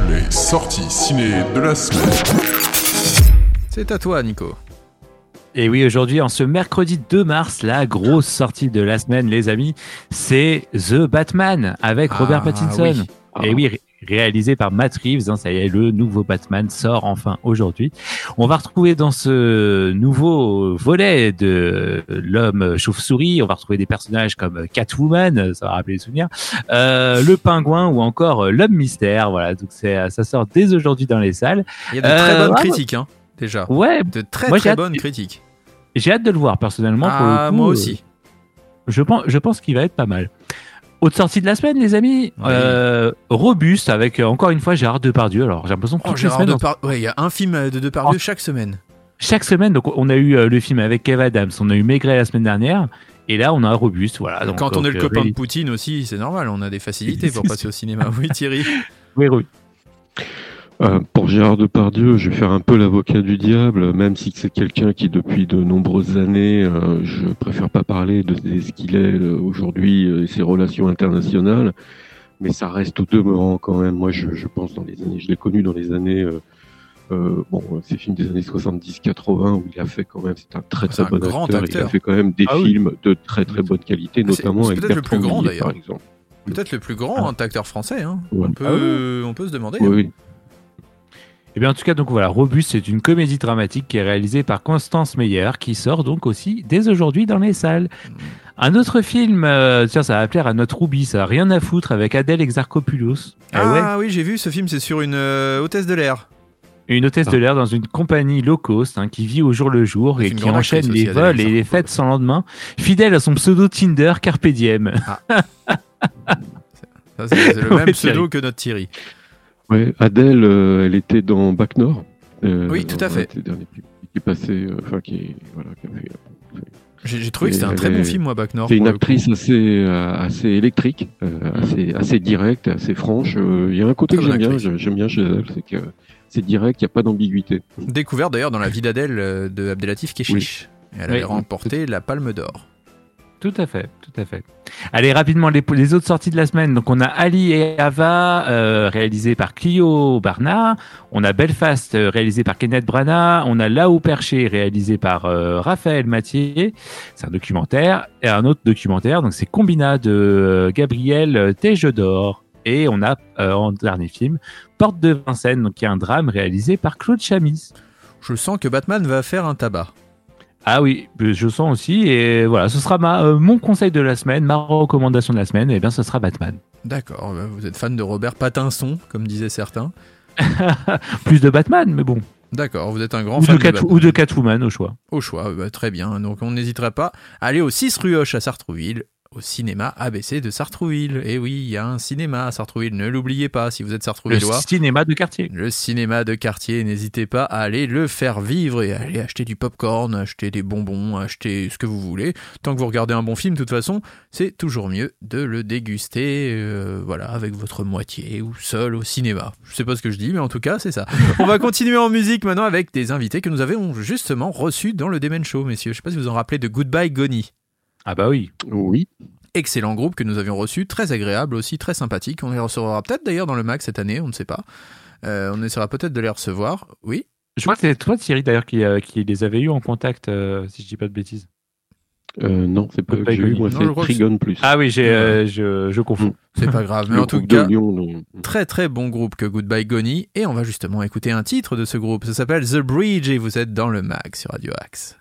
Les sorties ciné de la semaine. C'est à toi Nico. Et oui, aujourd'hui, en ce mercredi 2 mars, la grosse sortie de la semaine, les amis, c'est The Batman avec Ah, Robert Pattinson. oui. Et oui, ré- réalisé par Matt Reeves, hein, ça y est, le nouveau Batman sort enfin aujourd'hui. On va retrouver dans ce nouveau volet de l'homme chauve-souris, on va retrouver des personnages comme Catwoman, ça va rappeler les souvenirs, euh, le pingouin ou encore l'homme mystère. Voilà, donc c'est, ça sort dès aujourd'hui dans les salles. Il y a de Euh, très bonnes bravo. critiques, hein, déjà. Ouais, De très Moi, très bonnes critiques. J'ai hâte de le voir personnellement. pour le Ah, coup, moi euh, aussi. Je pense, je pense qu'il va être pas mal. Autre sortie de la semaine, les amis, Oui. euh, robuste avec euh, encore une fois Gérard Depardieu. Alors j'ai l'impression que Oh, toutes les Gérard semaines, Depar- Ouais, il y a un film de Depardieu Oh. chaque semaine. chaque semaine, donc on a eu euh, le film avec Kev Adams, on a eu Maigret la semaine dernière, et là on a robuste. Voilà. Donc, Quand on est le euh, copain de Poutine aussi, c'est normal, on a des facilités pour passer au cinéma. Oui, Thierry. Oui, oui. Euh, pour Gérard Depardieu, je vais faire un peu l'avocat du diable, même si c'est quelqu'un qui depuis de nombreuses années, euh, je préfère pas parler de, de ce qu'il est euh, aujourd'hui euh, et ses relations internationales, mais ça reste au demeurant quand même. Moi, je, je pense dans les années, je l'ai connu dans les années, euh, euh, bon, ces films des années 70-80 où il a fait quand même, c'est un très très un bon grand acteur, il a fait quand même des Ah oui. films de très très bonne qualité, Ah, notamment avec peut-être le plus grand, d'ailleurs. par exemple. Peut-être le plus grand acteur français. Hein. Ouais. On, peut, Ah on peut se demander. Oui, oui. Et bien en tout cas, donc voilà, Robuste, c'est une comédie dramatique qui est réalisée par Constance Meyer, qui sort donc aussi dès aujourd'hui dans les salles. Un autre film, euh, tiens, ça va plaire à notre Ruby, ça a rien à foutre avec Adèle Exarchopoulos. Ah ouais, Ah oui, j'ai vu ce film, c'est sur une euh, hôtesse de l'air. une hôtesse de l'air dans une compagnie low cost hein, qui vit au jour le jour et qui enchaîne les vols et les fêtes sans lendemain, fidèle à son pseudo Tinder Carpe Diem. Ça, C'est le Ouais, même Thierry. pseudo que notre Thierry. Ouais, Adèle, euh, elle était dans Bac Nord. Euh, Oui, tout à fait. c'est le dernier qui est passé, euh, enfin qui, est- voilà, qui a fait, euh, J'ai trouvé que c'était un très bon est- film, moi, Bac Nord. C'est une actrice assez, assez électrique, euh, assez, assez directe, assez franche. Il y a un côté Très que j'aime bien, j'aime bien chez elle, c'est que c'est direct, il n'y a pas d'ambiguïté. Découvert d'ailleurs dans la vie d'Adèle de Abdelatif Keshish. Et Elle Oui. avait remporté la Palme d'Or. Tout à fait, tout à fait. Allez, rapidement, les, autres sorties de la semaine. Donc, on a Ali et Ava, euh, réalisé par Clio Barnard. On a Belfast, euh, réalisé par Kenneth Branagh. On a Là-haut perché, réalisé par euh, Raphaël Mathieu. C'est un documentaire. Et un autre documentaire, donc c'est Combina de Gabriel Tejedor. Et on a, en dernier film, Porte de Vincennes, qui est un drame réalisé par Claude Chamis. Je sens que Batman va faire un tabac. Ah oui, je sens aussi. Et voilà, ce sera ma, euh, mon conseil de la semaine, ma recommandation de la semaine. Et bien, ce sera Batman. D'accord, bah, vous êtes fan de Robert Pattinson, comme disaient certains. Plus de Batman, mais bon. D'accord, vous êtes un grand Ou fan de, Cat- Batman. ou de Catwoman au choix. Au choix, bah, très bien. Donc on n'hésiterait pas à aller au 6 rue Hoche à Sartrouville, au cinéma ABC de Sartrouville. Et oui, il y a un cinéma à Sartrouville, ne l'oubliez pas si vous êtes Le Sartrouvillois. cinéma de quartier. Le cinéma de quartier, n'hésitez pas à aller le faire vivre et à aller acheter du popcorn, acheter des bonbons, acheter ce que vous voulez. Tant que vous regardez un bon film, de toute façon, c'est toujours mieux de le déguster, euh, voilà, avec votre moitié ou seul au cinéma. Je sais pas ce que je dis, mais en tout cas, c'est ça. On va continuer en musique maintenant avec des invités que nous avons justement reçus dans le Demen Show, messieurs. Je sais pas si vous en rappelez de Goodbye Goni. Ah bah oui. Oui. Excellent groupe que nous avions reçu, très agréable aussi, très sympathique. On les recevra peut-être d'ailleurs dans le Mac cette année, on ne sait pas. Euh, on essaiera peut-être de les recevoir. Oui. Je crois que c'est toi, Thierry, d'ailleurs, qui, euh, qui les avait eu en contact, euh, si je dis pas de bêtises. Euh, non, c'est pas eux que j'ai eu. Moi, c'est crois que Trigon Plus. Ah oui, j'ai, euh, je, je confonds. C'est pas grave, mais en tout cas, Lyon, très très bon groupe que Goodbye Goni. Et on va justement écouter un titre de ce groupe. Ça s'appelle The Bridge et vous êtes dans le mag sur Radio Axe.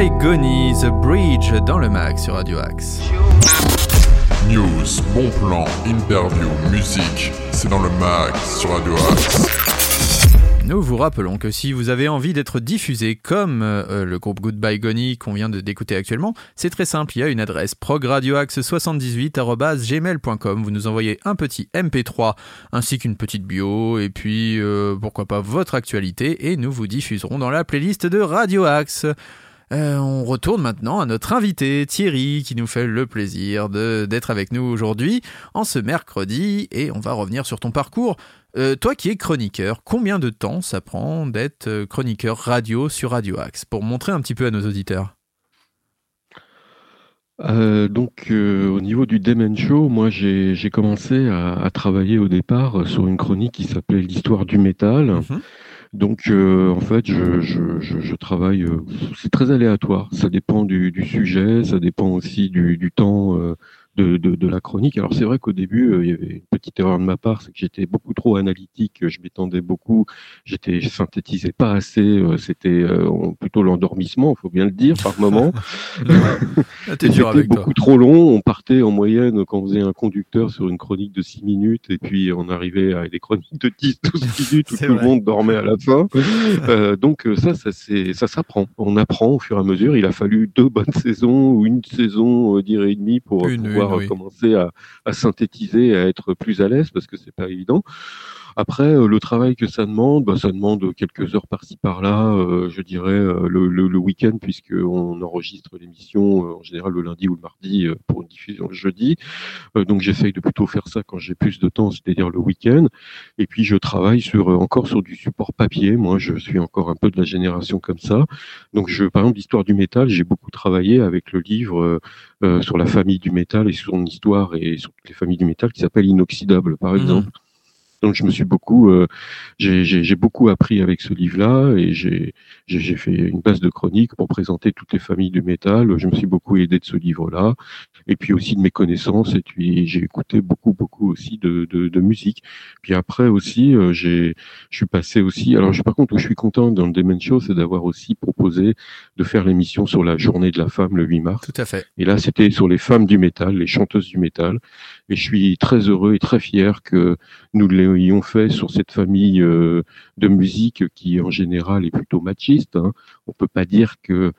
Goodbye Goni, The Bridge dans le mag sur Radio Axe. News, bon plan, interview, musique, c'est dans le mag sur Radio Axe. Nous vous rappelons que si vous avez envie d'être diffusé comme euh, le groupe Goodbye Goni qu'on vient de- d'écouter actuellement, c'est très simple, il y a une adresse progradioaxe78.gmail.com. Vous nous envoyez un petit MP3 ainsi qu'une petite bio et puis euh, pourquoi pas votre actualité et nous vous diffuserons dans la playlist de Radio Axe. Euh, on retourne maintenant à notre invité Thierry qui nous fait le plaisir d'être avec nous aujourd'hui en ce mercredi et on va revenir sur ton parcours. Euh, toi qui es chroniqueur, combien de temps ça prend d'être euh, chroniqueur radio sur Radio Axe? Pour montrer un petit peu à nos auditeurs Euh, donc, euh, au niveau du Demen Show, moi, j'ai commencé à, à travailler au départ sur une chronique qui s'appelait l'histoire du métal. Mhm. Donc, euh, en fait, je, je, je, je travaille. euh, c'est très aléatoire. Ça dépend du, sujet, ça dépend aussi du, du temps euh, de, de, de la chronique. Alors, c'est vrai qu'au début, euh, il y avait une petite erreur de ma part, c'est que j'étais beaucoup trop analytique. Je m'étendais beaucoup. J'étais, je synthétisais pas assez. euh, C'était euh, plutôt l'endormissement, il faut bien le dire, par moment. T'es dur C'était toi. beaucoup trop long. On partait en moyenne quand on faisait un conducteur sur une chronique de 6 minutes et puis on arrivait à des chroniques de 10, 12 minutes où tout vrai. le monde dormait à la fin. Euh, donc euh, ça, ça, ça s'apprend. On apprend au fur et à mesure. Il a fallu deux bonnes saisons ou une saison, euh, dire et demie pour Une, pouvoir euh, oui. commencer à, à synthétiser, à être plus à l'aise parce que c'est pas évident. Après, euh, le travail que ça demande, bah, ça demande quelques heures par-ci par-là, euh, je dirais euh, le, le, le week-end, puisqu'on enregistre l'émission euh, en général le lundi ou le mardi euh, pour une diffusion le jeudi. Euh, donc j'essaye de plutôt faire ça quand j'ai plus de temps, c'est-à-dire le week-end. Et puis je travaille sur euh, encore sur du support papier. Moi, je suis encore un peu de la génération comme ça. Donc je, par exemple, l'histoire du métal, j'ai beaucoup travaillé avec le livre euh, euh, sur la famille du métal et sur son histoire et sur toutes les familles du métal qui s'appelle Inoxydable, par Mhm. exemple. Donc je me suis beaucoup, euh, j'ai beaucoup appris avec ce livre-là et j'ai fait une base de chronique pour présenter toutes les familles du métal. Je me suis beaucoup aidé de ce livre-là et puis aussi de mes connaissances et puis j'ai écouté beaucoup beaucoup aussi de, de, de musique. Puis après aussi, euh, j'ai je suis passé aussi. Alors je, par contre où je suis content dans le Demen Show, c'est d'avoir aussi proposé de faire l'émission sur la journée de la femme le 8 mars. Tout à fait. Et là, c'était sur les femmes du métal, les chanteuses du métal. Et je suis très heureux et très fier que nous l'ayons fait sur cette famille euh, de musique qui, en général, est plutôt machiste. hein. On peut pas dire que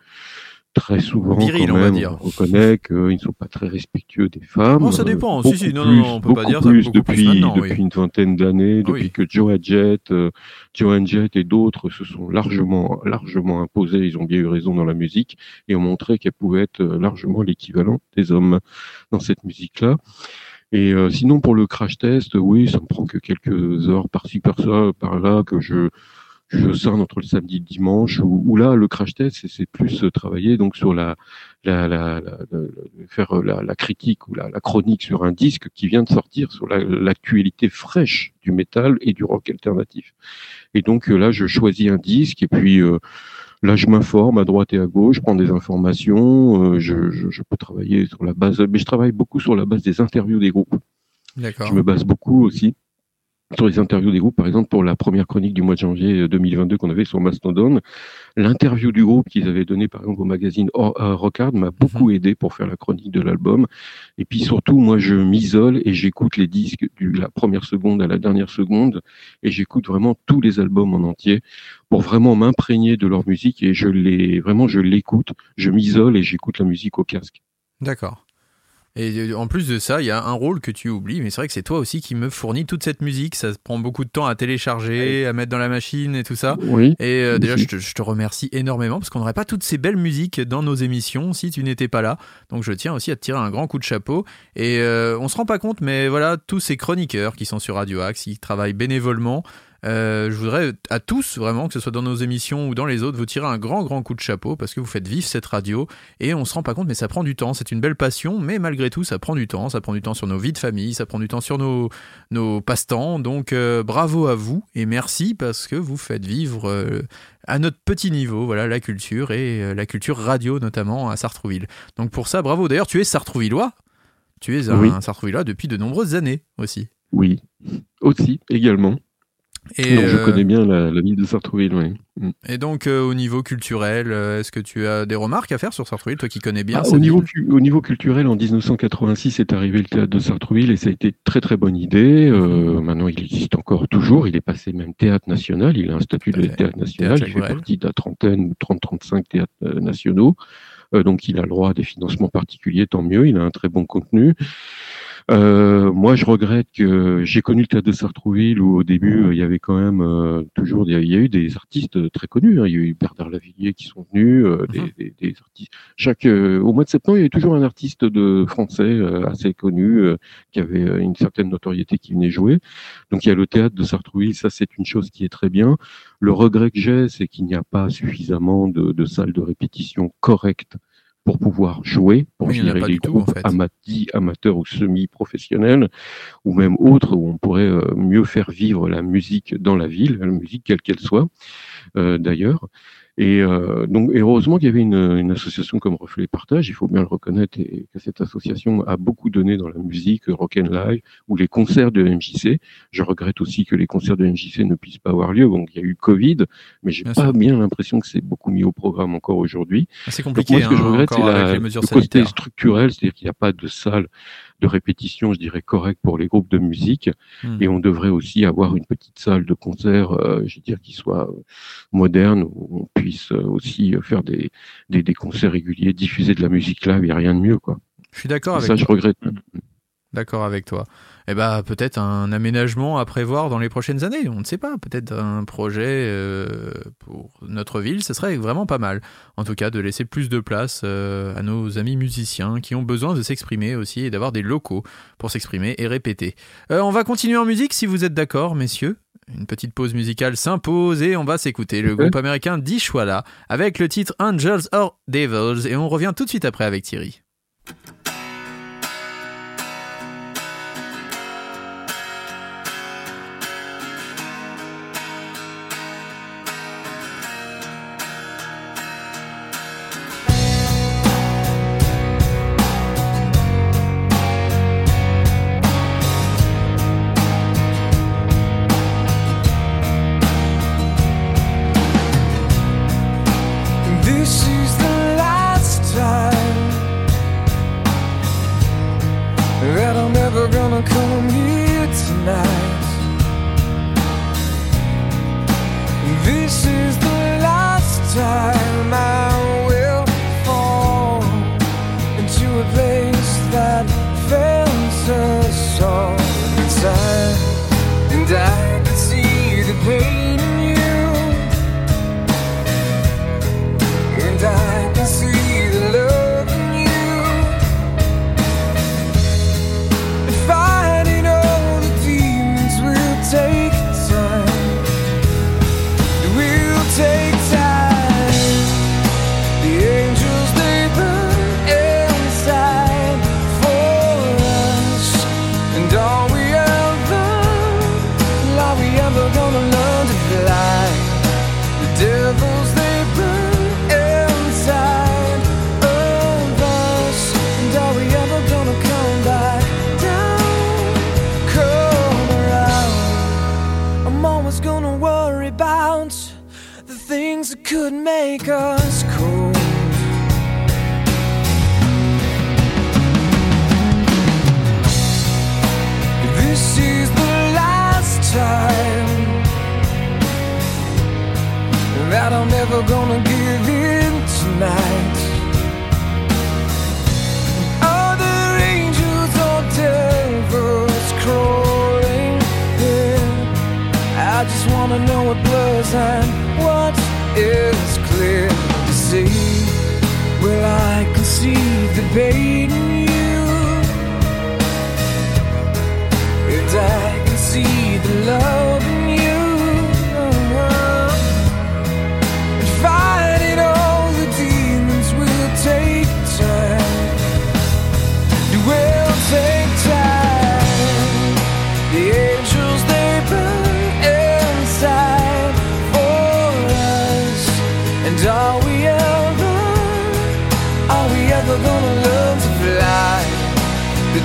très souvent, Viril, quand on va même, dire. on reconnaît qu'ils ne sont pas très respectueux des femmes. Oh, ça dépend. Si, Beaucoup si, non, plus, non, non, on peut pas dire ça, plus plus depuis, maintenant, depuis oui. une vingtaine d'années, Ah depuis oui. que Joe Jett, euh, Joan Jett et d'autres se sont largement, largement imposés. Ils ont bien eu raison dans la musique et ont montré qu'elle pouvait être euh, largement l'équivalent des hommes dans cette musique-là. Et euh, sinon, pour le crash test, oui, ça me prend que quelques heures par-ci, par-là, que je, je scinde entre le samedi et le dimanche, où, où là, le crash test, c'est- plus euh, travailler donc sur la, la, la, la- faire euh, la, critique ou la, chronique sur un disque qui vient de sortir sur la- l'actualité fraîche du métal et du rock alternatif. Et donc euh, là, je choisis un disque et puis euh, là, je m'informe à droite et à gauche, je prends des informations, euh, je, je, je peux travailler sur la base, mais je travaille beaucoup sur la base des interviews des groupes. D'accord. Je me base beaucoup aussi sur les interviews des groupes. Par exemple, pour la première chronique du mois de janvier 2022 qu'on avait sur Mastodon, l'interview du groupe qu'ils avaient donné par exemple au magazine euh, Rockard m'a beaucoup aidé pour faire la chronique de l'album. Et puis surtout, moi, je m'isole et j'écoute les disques de la première seconde à la dernière seconde et j'écoute vraiment tous les albums en entier pour vraiment m'imprégner de leur musique et je les, vraiment, je l'écoute, je m'isole et j'écoute la musique au casque. D'accord. Et euh, en plus de ça, il y a un rôle que tu oublies, mais c'est vrai que c'est toi aussi qui me fournit toute cette musique. Ça prend beaucoup de temps à télécharger, à mettre dans la machine et tout ça. Oui. Et euh, déjà, Aussi. je te, je te remercie énormément parce qu'on n'aurait pas toutes ces belles musiques dans nos émissions si tu n'étais pas là. Donc je tiens aussi à te tirer un grand coup de chapeau. Et euh, on se rend pas compte, mais voilà, tous ces chroniqueurs qui sont sur Radio Axe, qui travaillent bénévolement. Euh, je voudrais à tous vraiment que ce soit dans nos émissions ou dans les autres vous tirer un grand grand coup de chapeau parce que vous faites vivre cette radio et on se rend pas compte mais ça prend du temps c'est une belle passion mais malgré tout ça prend du temps ça prend du temps sur nos vies de famille ça prend du temps sur nos nos passe-temps donc euh, bravo à vous et merci parce que vous faites vivre euh, à notre petit niveau, voilà, la culture et la culture radio notamment à Sartrouville. Donc pour ça, bravo. D'ailleurs, tu es Sartrouvillois. Tu es un Oui. Sartrouvillois depuis de nombreuses années aussi. Oui. Aussi, également. Et je euh, connais bien la, la ville de Sartrouville, oui. Et donc, euh, au niveau culturel, euh, est-ce que tu as des remarques à faire sur Sartrouville, toi qui connais bien Ah, au, niveau, au culturel, en 1986 est arrivé le théâtre de Sartrouville et ça a été très très bonne idée. Euh, maintenant, il existe encore toujours. Il est passé même théâtre national. Il a un statut de théâtre national. Théâtre il fait partie de la trentaine ou 30-35 théâtres euh, nationaux. Donc, il a le droit à des financements particuliers, tant mieux. Il a un très bon contenu. Euh, moi, je regrette que j'ai connu le théâtre de Sartrouville où au début il y avait quand même euh, toujours il y a- eu des artistes très connus. hein. Il y a eu Bernard Lavillier qui sont venus, euh, des, Mhm. des- des artistes. Chaque euh, au mois de septembre, il y avait toujours un artiste de français euh, assez connu euh, qui avait une certaine notoriété qui venait jouer. Donc il y a le théâtre de Sartrouville, ça c'est une chose qui est très bien. Le regret que j'ai, c'est qu'il n'y a pas suffisamment de, de salles de répétition correctes pour pouvoir jouer, pour Oui, gérer les tout, groupes en fait. amati- amateurs ou semi-professionnels, ou même autres, où on pourrait euh, mieux faire vivre la musique dans la ville, la musique quelle qu'elle soit, euh, d'ailleurs. Et euh, donc, et heureusement qu'il y avait une, une association comme Reflet et Partage, il faut bien le reconnaître, et que cette association a beaucoup donné dans la musique, rock and live, ou les concerts de MJC. Je regrette aussi que les concerts de MJC ne puissent pas avoir lieu. Donc, il y a eu Covid, mais j'ai pas bien l'impression que c'est beaucoup mis au programme encore aujourd'hui. C'est Donc compliqué moi, ce que je hein, regrette, c'est la- le côté structurel, c'est-à-dire qu'il n'y a pas de salle de répétition, je dirais, correcte pour les groupes de musique. Hmm. Et on devrait aussi avoir une petite salle de concert, euh, je veux dire, qui soit moderne, où on puisse euh, aussi euh, faire des, des, des concerts réguliers, diffuser de la musique live, il n'y a rien de mieux. Quoi. Je suis d'accord avec ça, je regrette. D'accord avec toi. Eh ben peut-être un aménagement à prévoir dans les prochaines années. On ne sait pas. Peut-être un projet euh, pour notre ville. Ce serait vraiment pas mal. En tout cas, de laisser plus de place euh, à nos amis musiciens qui ont besoin de s'exprimer aussi et d'avoir des locaux pour s'exprimer et répéter. Euh, on va continuer en musique si vous êtes d'accord, messieurs. Une petite pause musicale s'impose et on va s'écouter le groupe américain Dishwalla avec le titre Angels or Devils et on revient tout de suite après avec Thierry.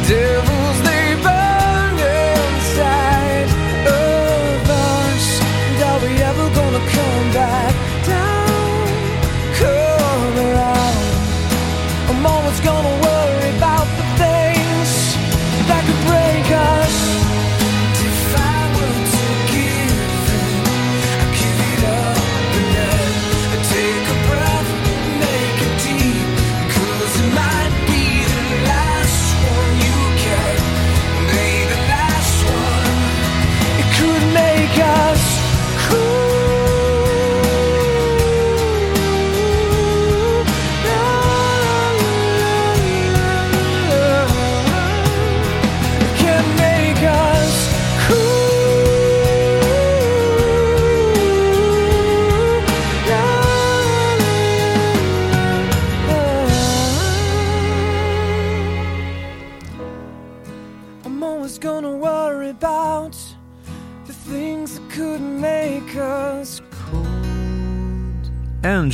The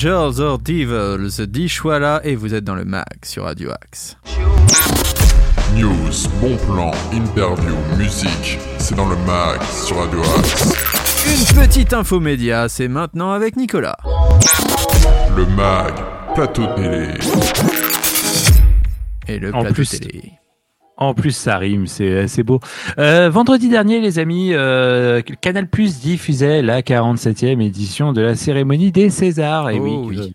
Angels or Devils, Dishwala, et vous êtes dans le mag sur Radio Axe. News, bon plan, interview, musique, c'est dans le mag sur Radio Axe. Une petite info média, c'est maintenant avec Nicolas. Le mag, plateau télé. Et le En plateau plus- télé. En plus, ça rime, c'est c'est beau. Euh, vendredi dernier, les amis, euh, Canal Plus diffusait la 47e édition de la cérémonie des Césars. Et Oh oui, oui. euh,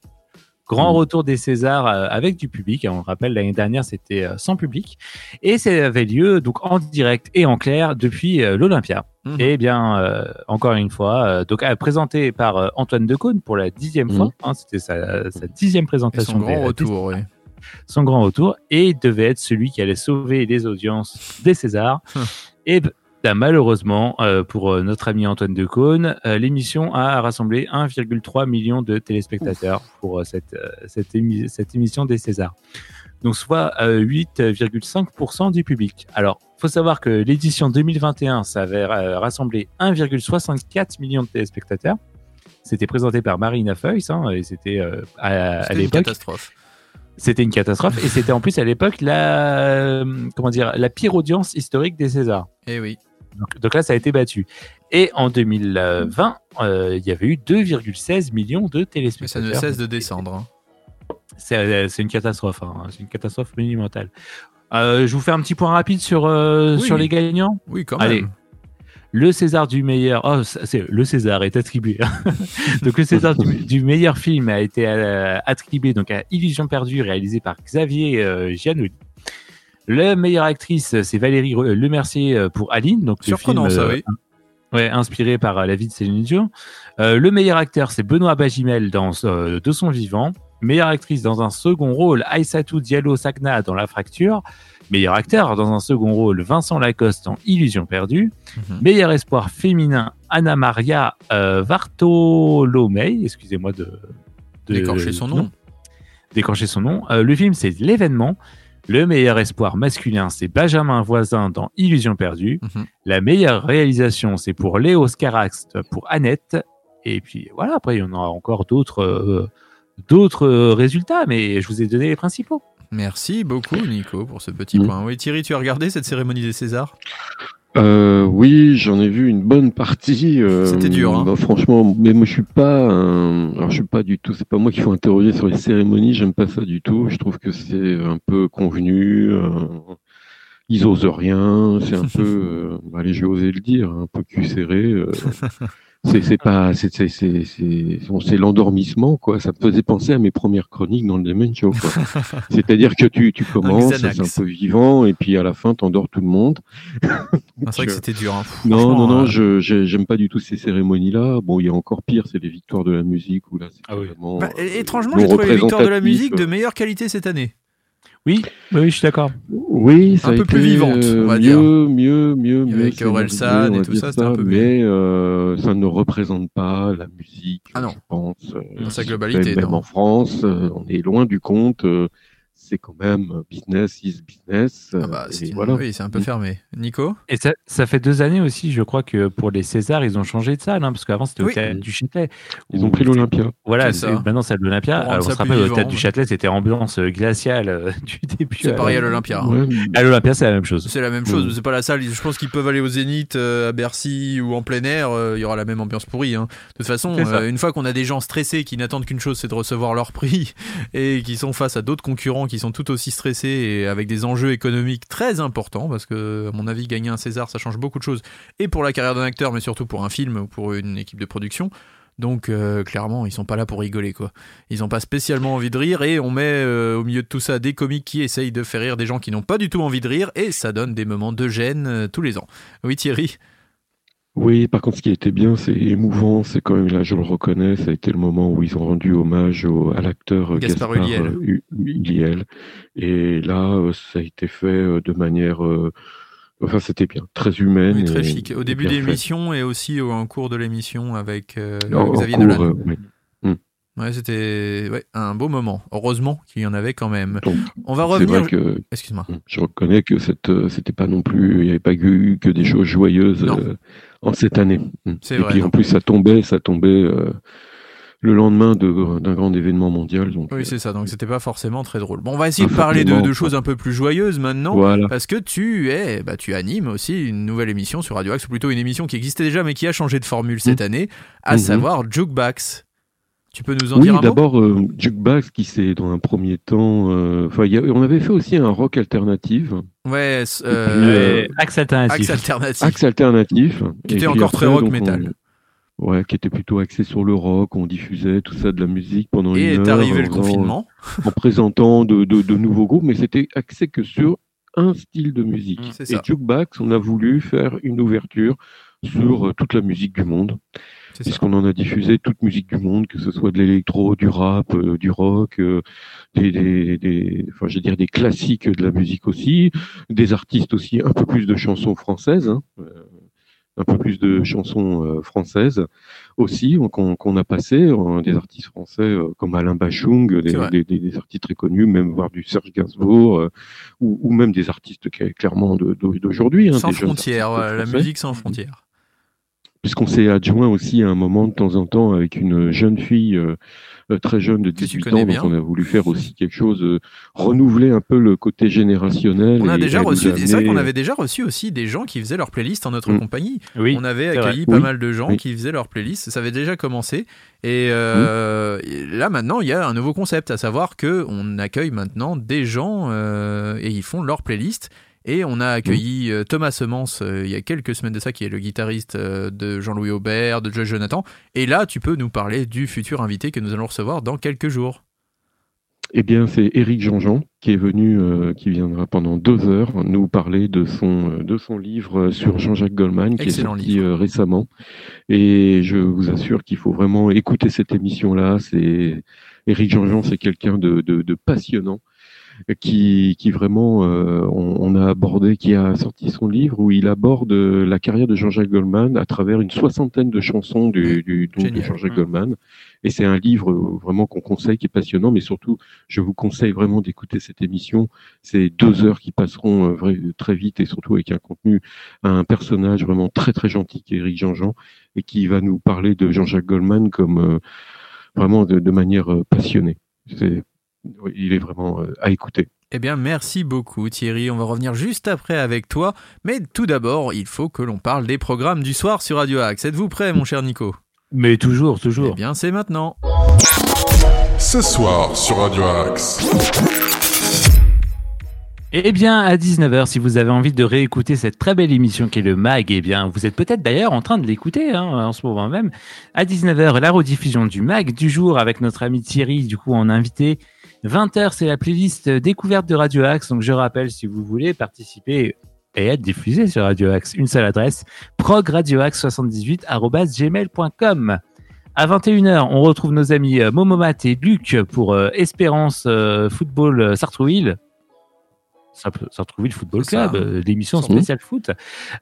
grand retour des Césars euh, avec du public. On le rappelle, l'année dernière, c'était euh, sans public. Et ça avait lieu donc en direct et en clair depuis euh, l'Olympia. Mhm. Et bien, euh, encore une fois, euh, donc euh, présenté par euh, Antoine Decaune pour la dixième Mhm. fois. hein, c'était sa, sa dixième Et présentation. son grand retour, oui. Son grand retour et devait être celui qui allait sauver les audiences des Césars. Hum. et ben, malheureusement, euh, pour euh, notre ami Antoine Decaune, euh, l'émission a rassemblé 1,3 million de téléspectateurs pour cette, cette, émi- cette émission des Césars. Donc soit euh, 8,5% du public. Alors, faut savoir que l'édition 2021, ça avait rassemblé 1,64 million de téléspectateurs. C'était présenté par Marina Foïs, hein, et c'était euh, à, à C'était une l'époque catastrophe. C'était une catastrophe et c'était en plus à l'époque la euh, comment dire la pire audience historique des Césars. Eh oui. Donc, donc là ça a été battu. Et en 2020, euh, il y avait eu 2,16 millions de Mais ça téléspectateurs. ne cesse de descendre. hein. C'est c'est une catastrophe, hein. c'est une catastrophe monumentale. Euh, je vous fais un petit point rapide sur euh, Oui. sur les gagnants. Oui, quand Allez. Le César du meilleur, oh, ça, c'est le César est attribué. donc le César du, du meilleur film a été euh, attribué donc à Illusion perdue, réalisé par Xavier euh, Giannoli. La meilleure actrice, c'est Valérie Re- Lemercier euh, pour Aline, donc le Surprenant, film, ça, euh, oui. ouais, inspiré par euh, la vie de Céline Dion. Euh, le meilleur acteur, c'est Benoît Bagimel dans euh, De son vivant. Meilleure actrice dans un second rôle, Aïssatou Diallo Sakna dans La Fracture. Meilleur acteur dans un second rôle, Vincent Lacoste dans Illusion perdue. Mhm. Meilleur espoir féminin, Anna Maria euh, Vartolomei. Excusez-moi de, de D'écorcher son nom. D'écorcher son nom. Euh, le film, c'est l'événement. Le meilleur espoir masculin, c'est Benjamin Voisin dans Illusion perdue. Mhm. La meilleure réalisation, c'est pour Léo Scarax pour Annette. Et puis voilà, après, il y en aura encore d'autres euh, d'autres euh, résultats, mais je vous ai donné les principaux. Merci beaucoup, Nico, pour ce petit Mm. point. Oui, Thierry, tu as regardé cette cérémonie des Césars? Euh, oui, j'en ai vu une bonne partie. euh, C'était dur, hein. bah, franchement, mais moi je suis pas, un- alors je suis pas du tout. C'est pas moi qu'il faut interroger sur les cérémonies. J'aime pas ça du tout. Je trouve que c'est un peu convenu. euh, ils osent rien. C'est un peu, euh, bah, allez, je vais oser le dire, un peu cul serré. euh, c'est c'est pas, c'est c'est c'est c'est bon, c'est l'endormissement quoi. Ça me faisait penser à mes premières chroniques dans le Demen Show. quoi. C'est-à-dire que tu tu commences, c'est un peu vivant, et puis à la fin t'endors tout le monde. C'est vrai que c'était dur. hein. Non, Franchement, non, non, euh, je j'ai- j'aime pas du tout ces cérémonies-là. Bon, il y a encore pire, c'est les victoires de la musique où là, Ah oui. vraiment. bah, euh, étrangement, non j'ai trouvé les victoires de la musique de euh. meilleure qualité cette année. Oui, oui, je suis d'accord. Oui, ça Un a peu été, plus vivante, euh, on va mieux, dire. mieux, mieux, mieux. Avec c'est Orelsan et va tout ça, c'était un peu mieux. Mais euh, ça ne représente pas la musique, Ah non. je pense. euh, Dans sa globalité, Même non. en France, euh, on est loin du compte. C'est quand même business is business. Ah bah, euh, et voilà. Oui, c'est un peu Mm. fermé. Nico Et ça, ça fait deux années aussi, je crois que pour les Césars, ils ont changé de salle, hein, parce qu'avant c'était Oui. au Théâtre du Châtelet. Ils ont pris l'Olympia. Voilà, ça. maintenant c'est à l'Olympia. On ça se rappelle, au Théâtre du ouais. Châtelet, c'était ambiance glaciale euh, du début. C'est à- pareil à l'Olympia. hein. Ouais, À l'Olympia, c'est la même chose. C'est la même chose, Mm. c'est pas la salle. Je pense qu'ils peuvent aller au Zénith, euh, à Bercy ou en plein air, euh, il y aura la même ambiance pourrie. hein. De toute façon, euh, une fois qu'on a des gens stressés qui n'attendent qu'une chose, c'est de recevoir leur prix, et qui sont face à d'autres concurrents qui sont tout aussi stressés et avec des enjeux économiques très importants, parce que, à mon avis, gagner un César, ça change beaucoup de choses, et pour la carrière d'un acteur, mais surtout pour un film ou pour une équipe de production. Donc euh, clairement, ils sont pas là pour rigoler quoi. Ils ont pas spécialement envie de rire et on met euh, au milieu de tout ça des comiques qui essayent de faire rire des gens qui n'ont pas du tout envie de rire et ça donne des moments de gêne euh, tous les ans. Oui Thierry, Oui, par contre, ce qui a été bien, c'est émouvant, c'est quand même, là, je le reconnais, ça a été le moment où ils ont rendu hommage au- à l'acteur euh, Gaspard Gaspard, Ulliel. euh, Ulliel. Et là, euh, ça a été fait euh, de manière, euh, enfin, c'était bien, très humaine. oui, très et- chic. Au début de l'émission et aussi au- en cours de l'émission avec euh, En- en Xavier cours, Dolan. euh, oui. Ouais, c'était ouais, un beau moment. Heureusement qu'il y en avait quand même. Donc, On va revenir. que Excuse-moi. je reconnais que cette, euh, c'était pas non plus, il n'y avait pas eu que des choses joyeuses Non. Euh, en cette année. C'est et vrai, puis en plus, ça tombait, ça tombait. euh, le lendemain de- d'un grand événement mondial. Donc, Oui, euh, c'est ça, donc c'était pas forcément très drôle. Bon, on va essayer de parler de, choses un peu plus joyeuses maintenant. voilà. Parce que tu es, bah, tu animes aussi une nouvelle émission sur Radio Axe, ou plutôt une émission qui existait déjà mais qui a changé de formule cette année, à Mhm. savoir Jukebox. Tu peux nous en Oui, dire un mot? d'abord, euh, Jukebox qui s'est dans un premier temps. euh, y a- on avait fait aussi un rock alternatif, Ouais, puis, euh, Et Axe alternatif. Axe alternatif. axe alternatif. Qui Et était encore très rock metal. on- ouais, qui était plutôt axé sur le rock. On diffusait tout ça de la musique pendant Et une est heure. arrivé le en faisant- confinement. en présentant de, de- de nouveaux groupes, mais c'était axé que sur un style de musique. Mm, c'est Et. Jukebox, on a voulu faire une ouverture sur euh, toute la musique du monde, C'est. Puisqu'on en a diffusé toute musique du monde, que ce soit de l'électro, du rap, euh, du rock, euh, des, des, des- enfin, je veux dire des classiques de la musique aussi, des artistes aussi, un peu plus de chansons françaises. hein, euh, un peu plus de chansons euh, françaises aussi qu'on a passé des artistes français comme Alain Bachung des, des, des- artistes très connus même voire du Serge Gainsbourg euh, ou, ou même des artistes qui- clairement de- de- d'aujourd'hui hein, Sans frontières, la musique sans frontières. Puisqu'on s'est adjoint aussi à un moment de temps en temps avec une jeune fille euh, euh, très jeune de Que tu 18 connais ans bien. donc on a voulu faire aussi quelque chose euh, renouveler un peu le côté générationnel On a et déjà reçu, c'est vrai qu'on avait déjà reçu aussi des gens qui faisaient leur playlist en notre Mm. compagnie. Oui. On avait vrai. accueilli pas Oui. mal de gens Oui. qui faisaient leur playlist. Ça avait déjà commencé. Et euh, et là maintenant, il y a un nouveau concept, à savoir que on accueille maintenant des gens euh, et ils font leur playlist. Et on a accueilli euh, Thomas Semence euh, il y a quelques semaines de ça, qui est le guitariste euh, de Jean-Louis Aubert, de Joe Jonathan. Et là, tu peux nous parler du futur invité que nous allons recevoir dans quelques jours. Eh bien, c'est Éric Jean-Jean qui est venu, euh, qui viendra pendant deux heures nous parler de son, de son livre sur Jean-Jacques Goldman qui Excellent est sorti livre. récemment. Et je vous assure qu'il faut vraiment écouter cette émission-là. C'est Éric Jean-Jean, c'est quelqu'un de, de, de passionnant qui, qui vraiment, euh, on, on a abordé, qui a sorti son livre où il aborde euh, la carrière de Jean-Jacques Goldman à travers une soixantaine de chansons du, du, donc, de. Jean-Jacques Mm. Goldman. Et c'est un livre euh, vraiment qu'on conseille, qui est passionnant, mais surtout, je vous conseille vraiment d'écouter cette émission. C'est deux heures qui passeront euh, très vite et surtout avec un contenu, un personnage vraiment très très gentil qui est Eric Jean-Jean et qui va nous parler de Jean-Jacques Goldman comme euh, vraiment de, de manière passionnée. C'est, il est vraiment euh, à écouter. Eh bien, merci beaucoup Thierry. On va revenir juste après avec toi. Mais tout d'abord, il faut que l'on parle des programmes du soir sur Radio Axe. Êtes-vous prêt, mon cher Nico? Mais toujours, Eh toujours. bien, c'est maintenant. Ce soir sur Radio Axe. Eh bien, à 19h, si vous avez envie de réécouter cette très belle émission qui est le MAG, eh bien, vous êtes peut-être d'ailleurs en train de l'écouter hein, en ce moment même. À 19h, la rediffusion du MAG du jour avec notre ami Thierry, du coup, en invité. 20h, c'est la playlist découverte de Radio Axe. Donc, je rappelle, si vous voulez participer et être diffusé sur Radio Axe, une seule adresse, progradioaxe78.gmail.com. À 21h, on retrouve nos amis euh, Momomat et Luc pour euh, Espérance euh, Football Sartrouville. Sartre- Sartrouville Football C'est ça. Club, euh, l'émission spéciale foot.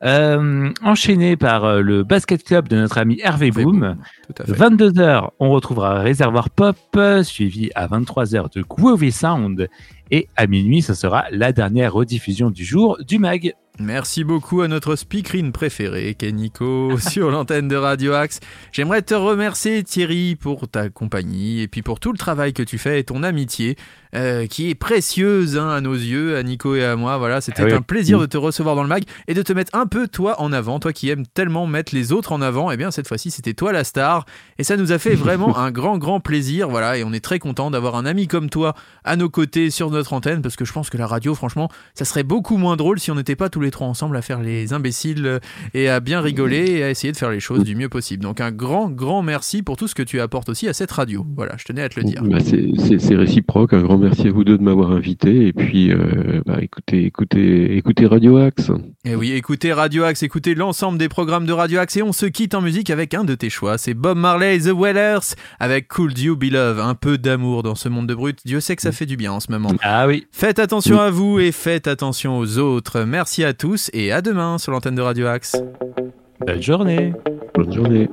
Euh, enchaîné par euh, le basket club de notre ami Hervé Boom. Tout à fait. 22h, on retrouvera Réservoir Pop, euh, suivi à 23h de Groovy Sound. Et à minuit, ce sera la dernière rediffusion du jour du MAG. Merci beaucoup à notre speakerine préférée, Nico, sur l'antenne de Radio Axe. J'aimerais te remercier, Thierry, pour ta compagnie et puis pour tout le travail que tu fais et ton amitié, euh, qui est précieuse hein, à nos yeux, à Nico et à moi. Voilà, c'était Ah oui. un plaisir de te recevoir dans le mag et de te mettre un peu toi en avant, toi qui aimes tellement mettre les autres en avant. Et bien, cette fois-ci, c'était toi la star et ça nous a fait vraiment un grand, grand plaisir. Voilà, et on est très content d'avoir un ami comme toi à nos côtés sur notre antenne parce que je pense que la radio, franchement, ça serait beaucoup moins drôle si on n'était pas tous les trois ensemble à faire les imbéciles et à bien rigoler et à essayer de faire les choses du mieux possible. Donc un grand, grand merci pour tout ce que tu apportes aussi à cette radio. Voilà, je tenais à te le dire. Bah, c'est réciproque. Un grand merci à vous deux de m'avoir invité. Et puis, euh, bah, écoutez, écoutez, écoutez Radio Axe. Et oui, écoutez Radio Axe, écoutez l'ensemble des programmes de Radio Axe et on se quitte en musique avec un de tes choix. C'est Bob Marley et The Wellers avec Could You Be Love. Un peu d'amour dans ce monde de brut. Dieu sait que ça fait du bien en ce moment. Ah oui. Faites attention à vous et faites attention aux autres. Merci à tous et à demain sur l'antenne de Radio Axe. Bonne journée. Bonne journée.